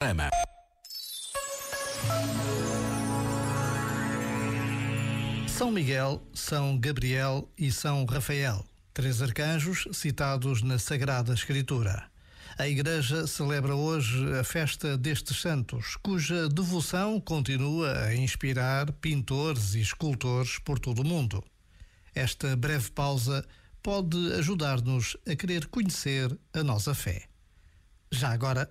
Ama. São Miguel, São Gabriel e São Rafael, três arcanjos citados na Sagrada Escritura. A Igreja celebra hoje a festa destes santos, cuja devoção continua a inspirar pintores e escultores por todo o mundo. Esta breve pausa pode ajudar-nos a querer conhecer a nossa fé. Já agora,